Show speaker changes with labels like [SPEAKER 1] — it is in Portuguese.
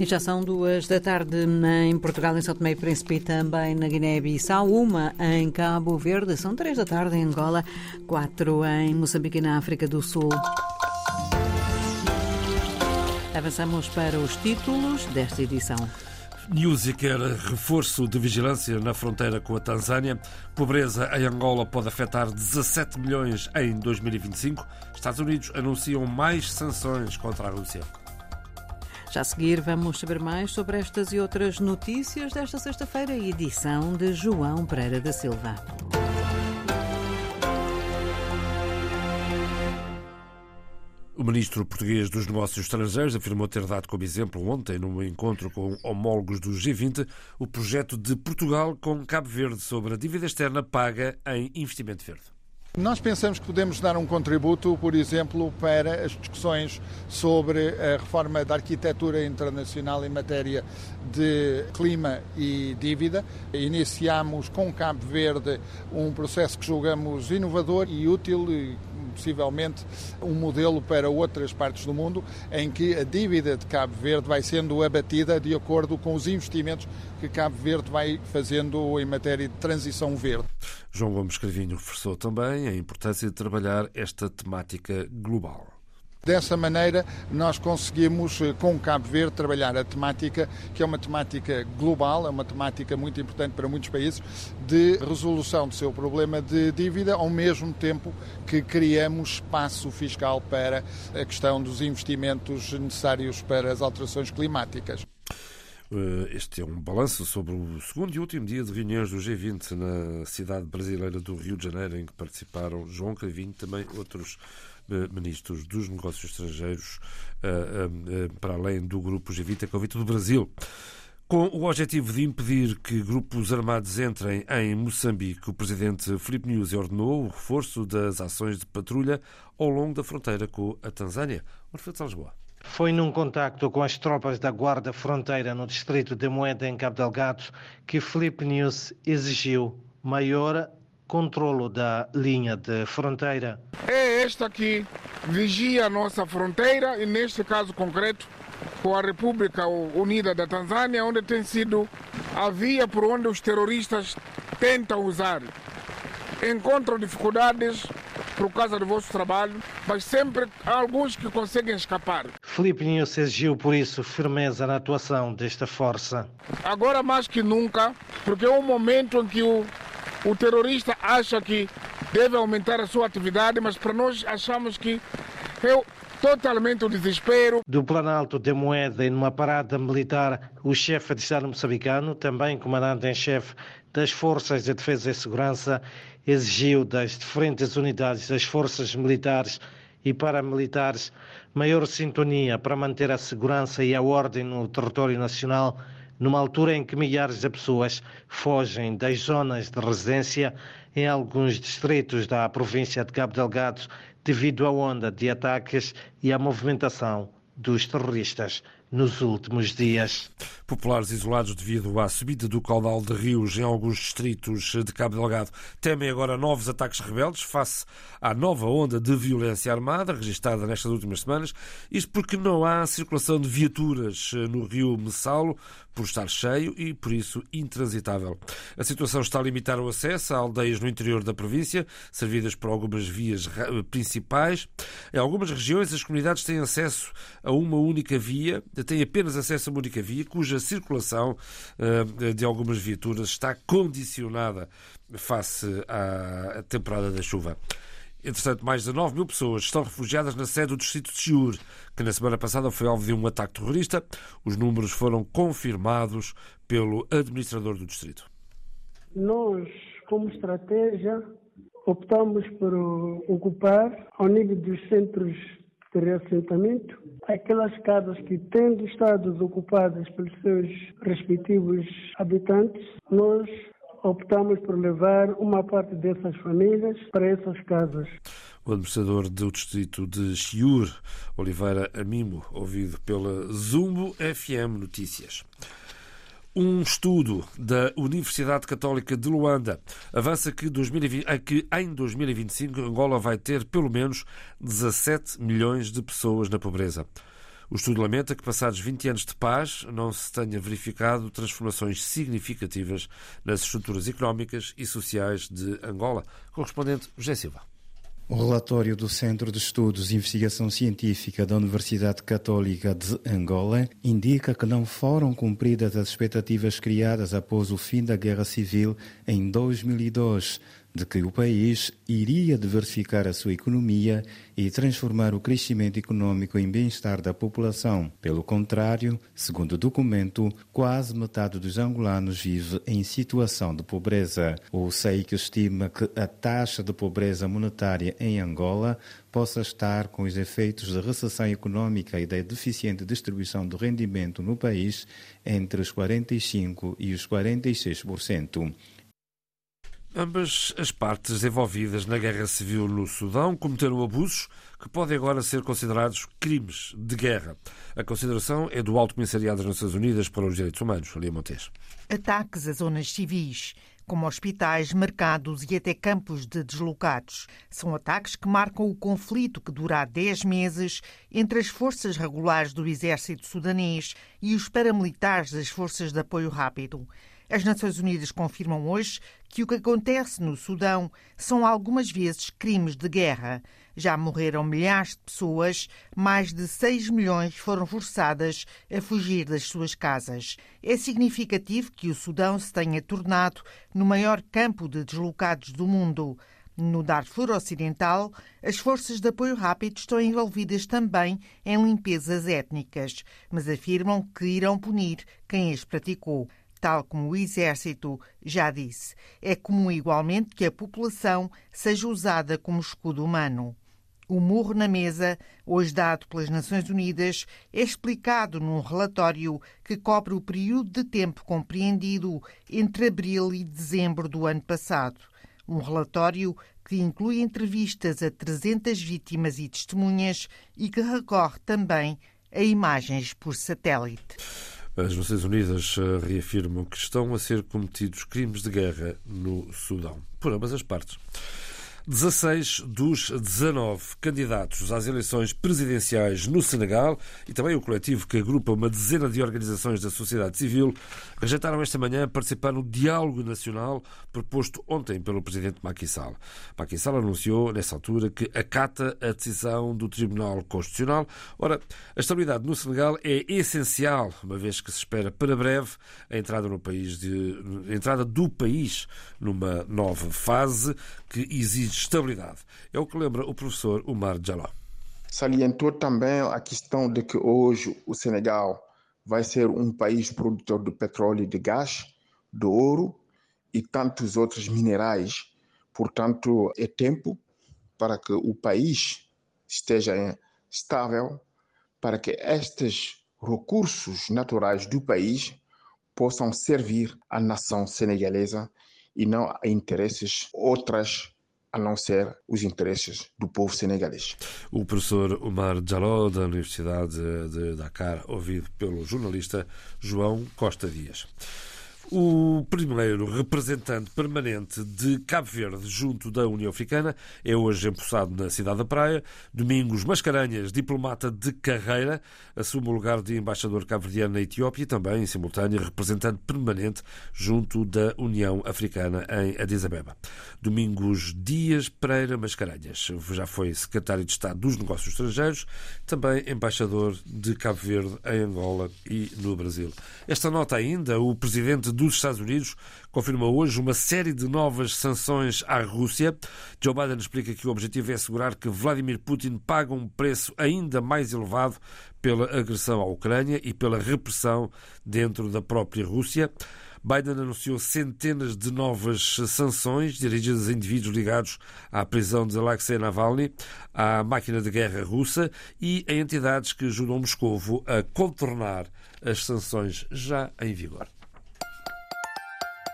[SPEAKER 1] E já são duas da tarde em Portugal, em São Tomé e Príncipe e também na Guiné-Bissau, uma em Cabo Verde, são três da tarde em Angola, quatro em Moçambique e na África do Sul. Avançamos para os títulos desta edição.
[SPEAKER 2] Newsy quer reforço de vigilância na fronteira com a Tanzânia. Pobreza em Angola pode afetar 17 milhões em 2025. Estados Unidos anunciam mais sanções contra a Rússia.
[SPEAKER 1] Já a seguir, vamos saber mais sobre estas e outras notícias desta sexta-feira, edição de João Pereira da Silva.
[SPEAKER 2] O ministro português dos Negócios Estrangeiros afirmou ter dado como exemplo ontem, num encontro com homólogos do G20, o projeto de Portugal com Cabo Verde sobre a dívida externa paga em investimento verde.
[SPEAKER 3] Nós pensamos que podemos dar um contributo, por exemplo, para as discussões sobre a reforma da arquitetura internacional em matéria de clima e dívida. Iniciamos com Cabo Verde um processo que julgamos inovador e útil possivelmente um modelo para outras partes do mundo em que a dívida de Cabo Verde vai sendo abatida de acordo com os investimentos que Cabo Verde vai fazendo em matéria de transição verde.
[SPEAKER 2] João Gomes Cravinho reforçou também a importância de trabalhar esta temática global.
[SPEAKER 3] Dessa maneira, nós conseguimos, eh, com Cabo Verde, trabalhar a temática, que é uma temática global, é uma temática muito importante para muitos países, de resolução do seu problema de dívida, ao mesmo tempo que criamos espaço fiscal para a questão dos investimentos necessários para as alterações climáticas.
[SPEAKER 2] Eh, este é um balanço sobre o segundo e último dia de reuniões do G20 na cidade brasileira do Rio de Janeiro, em que participaram João Cravinho e também outros ministros dos negócios estrangeiros, eh, eh, para além do grupo G20, a convite do Brasil. Com o objetivo de impedir que grupos armados entrem em Moçambique, o presidente Filipe Nunes ordenou o reforço das ações de patrulha ao longo da fronteira com a Tanzânia. Orfeu de Lisboa.
[SPEAKER 4] Foi num contacto com as tropas da Guarda Fronteira no distrito de Moeda, em Cabo Delgado, que Filipe News exigiu maior controlo da linha de fronteira.
[SPEAKER 5] É esta que vigia a nossa fronteira e neste caso concreto com a República Unida da Tanzânia, onde tem sido a via por onde os terroristas tentam usar. Encontram dificuldades por causa do vosso trabalho, mas sempre há alguns que conseguem escapar.
[SPEAKER 4] Filipe Nunes exigiu por isso firmeza na atuação desta força.
[SPEAKER 5] Agora mais que nunca, porque é um momento em que o o terrorista acha que deve aumentar a sua atividade, mas para nós achamos que é totalmente o desespero.
[SPEAKER 4] Do Planalto de Moeda, em uma parada militar, o chefe de Estado moçambicano, também comandante em chefe das Forças de Defesa e Segurança, exigiu das diferentes unidades das forças militares e paramilitares maior sintonia para manter a segurança e a ordem no território nacional numa altura em que milhares de pessoas fogem das zonas de residência em alguns distritos da província de Cabo Delgado devido à onda de ataques e à movimentação dos terroristas nos últimos dias.
[SPEAKER 2] Populares isolados devido à subida do caudal de rios em alguns distritos de Cabo Delgado temem agora novos ataques rebeldes face à nova onda de violência armada registrada nestas últimas semanas. Isto porque não há circulação de viaturas no rio Messalo por estar cheio e, por isso, intransitável. A situação está a limitar o acesso a aldeias no interior da província, servidas por algumas vias principais. Em algumas regiões, as comunidades têm acesso a uma única via, têm apenas acesso a uma única via, cuja circulação uh, de algumas viaturas está condicionada face à temporada da chuva. Entretanto, mais de 9 mil pessoas estão refugiadas na sede do distrito de Chiur, que na semana passada foi alvo de um ataque terrorista. Os números foram confirmados pelo administrador do distrito.
[SPEAKER 6] Nós, como estratégia, optamos por ocupar, ao nível dos centros de reassentamento, aquelas casas que, tendo estado ocupadas pelos seus respectivos habitantes, nós optamos por levar uma parte dessas famílias para essas casas.
[SPEAKER 2] O administrador do distrito de Chiur, Oliveira Amimo, ouvido pela Zumbo FM Notícias. Um estudo da Universidade Católica de Luanda avança que, 2020, que em 2025 Angola vai ter pelo menos 17 milhões de pessoas na pobreza. O estudo lamenta que, passados 20 anos de paz, não se tenha verificado transformações significativas nas estruturas económicas e sociais de Angola. Correspondente José Silva.
[SPEAKER 7] O relatório do Centro de Estudos e Investigação Científica da Universidade Católica de Angola indica que não foram cumpridas as expectativas criadas após o fim da Guerra Civil em 2002 de que o país iria diversificar a sua economia e transformar o crescimento econômico em bem-estar da população. Pelo contrário, segundo o documento, quase metade dos angolanos vive em situação de pobreza. O SEIC estima que a taxa de pobreza monetária em Angola possa estar com os efeitos da recessão econômica e da deficiente distribuição do rendimento no país entre os 45% e os 46%.
[SPEAKER 2] Ambas as partes envolvidas na guerra civil no Sudão cometeram abusos que podem agora ser considerados crimes de guerra. A consideração é do Alto Comissariado das Nações Unidas para os Direitos Humanos, Lia Montes.
[SPEAKER 8] Ataques a zonas civis, como hospitais, mercados e até campos de deslocados. São ataques que marcam o conflito que dura há 10 meses entre as forças regulares do exército sudanês e os paramilitares das forças de apoio rápido. As Nações Unidas confirmam hoje que o que acontece no Sudão são algumas vezes crimes de guerra. Já morreram milhares de pessoas, mais de 6 milhões foram forçadas a fugir das suas casas. É significativo que o Sudão se tenha tornado no maior campo de deslocados do mundo. No Darfur Ocidental, as forças de apoio rápido estão envolvidas também em limpezas étnicas, mas afirmam que irão punir quem as praticou tal como o Exército já disse. É comum igualmente que a população seja usada como escudo humano. O murro na mesa, hoje dado pelas Nações Unidas, é explicado num relatório que cobre o período de tempo compreendido entre abril e dezembro do ano passado. Um relatório que inclui entrevistas a 300 vítimas e testemunhas e que recorre também a imagens por satélite.
[SPEAKER 2] As Nações Unidas eh, reafirmam que estão a ser cometidos crimes de guerra no Sudão, por ambas as partes. 16 dos 19 candidatos às eleições presidenciais no Senegal e também o coletivo que agrupa uma dezena de organizações da sociedade civil rejeitaram esta manhã participar no diálogo nacional proposto ontem pelo presidente Macky Sall. Macky Sall anunciou, nessa altura, que acata a decisão do Tribunal Constitucional. Ora, a estabilidade no Senegal é essencial, uma vez que se espera para breve a entrada, no país de, a entrada do país numa nova fase que exige estabilidade. É o que lembra o professor Omar Jaló.
[SPEAKER 9] Salientou também a questão de que hoje o Senegal vai ser um país produtor de petróleo e de gás, de ouro e tantos outros minerais. Portanto, é tempo para que o país esteja estável, para que estes recursos naturais do país possam servir à nação senegalesa e não a interesses outras a não ser os interesses do povo senegalês.
[SPEAKER 2] O professor Omar Jaló, da Universidade de Dakar, ouvido pelo jornalista João Costa Dias. O primeiro representante permanente de Cabo Verde junto da União Africana é hoje empossado na cidade da Praia. Domingos Mascarenhas, diplomata de carreira, assume o lugar de embaixador cabo-verdiano na Etiópia e também, em simultâneo, representante permanente junto da União Africana em Addis Abeba. Domingos Dias Pereira Mascarenhas já foi secretário de Estado dos Negócios Estrangeiros, também embaixador de Cabo Verde em Angola e no Brasil. Esta nota ainda, o presidente dos Estados Unidos confirma hoje uma série de novas sanções à Rússia. Joe Biden explica que o objetivo é assegurar que Vladimir Putin paga um preço ainda mais elevado pela agressão à Ucrânia e pela repressão dentro da própria Rússia. Biden anunciou centenas de novas sanções dirigidas a indivíduos ligados à prisão de Alexei Navalny, à máquina de guerra russa e a entidades que ajudam Moscovo a contornar as sanções já em vigor.